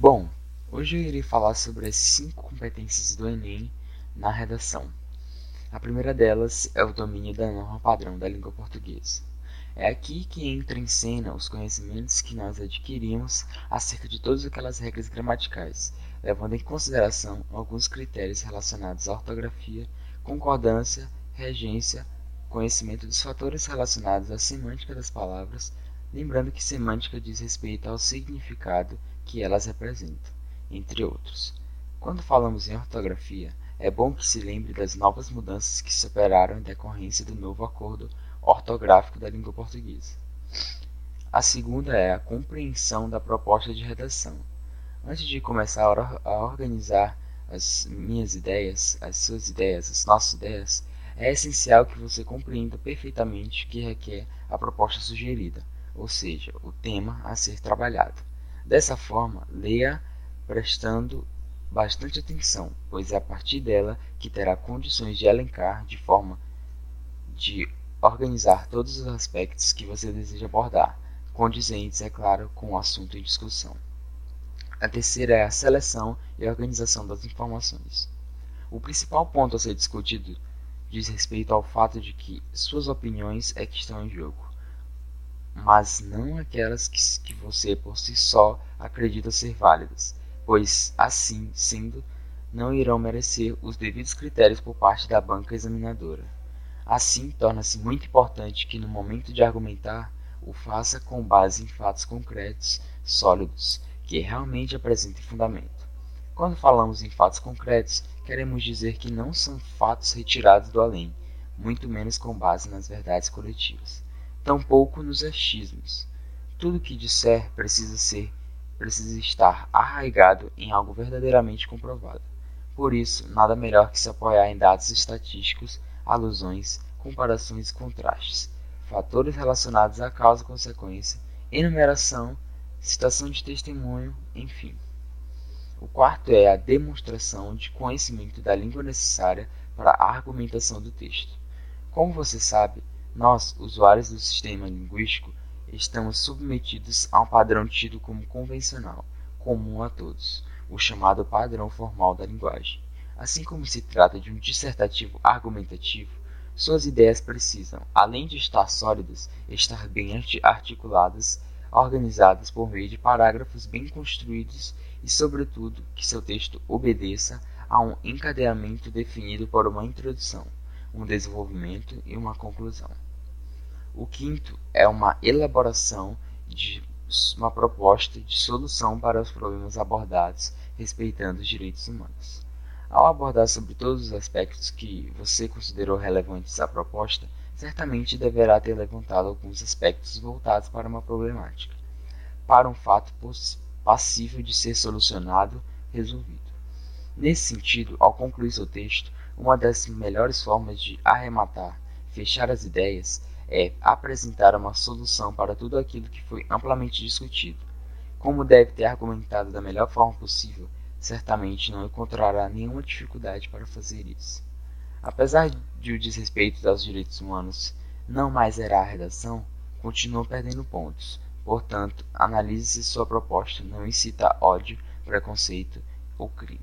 Bom, hoje eu irei falar sobre as cinco competências do Enem na redação. A primeira delas é o domínio da norma padrão da língua portuguesa. É aqui que entra em cena os conhecimentos que nós adquirimos acerca de todas aquelas regras gramaticais, levando em consideração alguns critérios relacionados à ortografia, concordância, regência, conhecimento dos fatores relacionados à semântica das palavras, lembrando que semântica diz respeito ao significado que elas representam, entre outros. Quando falamos em ortografia, é bom que se lembre das novas mudanças que se operaram em decorrência do novo acordo ortográfico da língua portuguesa. A segunda é a compreensão da proposta de redação. Antes de começar a organizar as minhas ideias, as suas ideias, as nossas ideias, é essencial que você compreenda perfeitamente o que requer a proposta sugerida, ou seja, o tema a ser trabalhado. Dessa forma, leia prestando bastante atenção, pois é a partir dela que terá condições de elencar de forma de organizar todos os aspectos que você deseja abordar, condizentes, é claro, com o assunto em discussão. A terceira é a seleção e organização das informações. O principal ponto a ser discutido diz respeito ao fato de que suas opiniões é que estão em jogo mas não aquelas que, que você por si só acredita ser válidas, pois, assim sendo, não irão merecer os devidos critérios por parte da banca examinadora. Assim, torna-se muito importante que, no momento de argumentar, o faça com base em fatos concretos, sólidos, que realmente apresentem fundamento. Quando falamos em fatos concretos, queremos dizer que não são fatos retirados do além, muito menos com base nas verdades coletivas tampouco nos achismos. Tudo que disser precisa ser, precisa estar arraigado em algo verdadeiramente comprovado. Por isso, nada melhor que se apoiar em dados estatísticos, alusões, comparações e contrastes, fatores relacionados à causa e consequência, enumeração, citação de testemunho, enfim. O quarto é a demonstração de conhecimento da língua necessária para a argumentação do texto. Como você sabe, nós, usuários do sistema linguístico, estamos submetidos a um padrão tido como convencional, comum a todos, o chamado padrão formal da linguagem. Assim como se trata de um dissertativo argumentativo, suas ideias precisam, além de estar sólidas, estar bem articuladas, organizadas por meio de parágrafos bem construídos e, sobretudo, que seu texto obedeça a um encadeamento definido por uma introdução, um desenvolvimento e uma conclusão. O quinto é uma elaboração de uma proposta de solução para os problemas abordados, respeitando os direitos humanos. Ao abordar sobre todos os aspectos que você considerou relevantes à proposta, certamente deverá ter levantado alguns aspectos voltados para uma problemática, para um fato passível de ser solucionado, resolvido. Nesse sentido, ao concluir seu texto, uma das melhores formas de arrematar, fechar as ideias, é apresentar uma solução para tudo aquilo que foi amplamente discutido. Como deve ter argumentado da melhor forma possível, certamente não encontrará nenhuma dificuldade para fazer isso. Apesar de o desrespeito aos direitos humanos não mais era a redação, continua perdendo pontos. Portanto, analise se sua proposta não incita ódio, preconceito ou crime.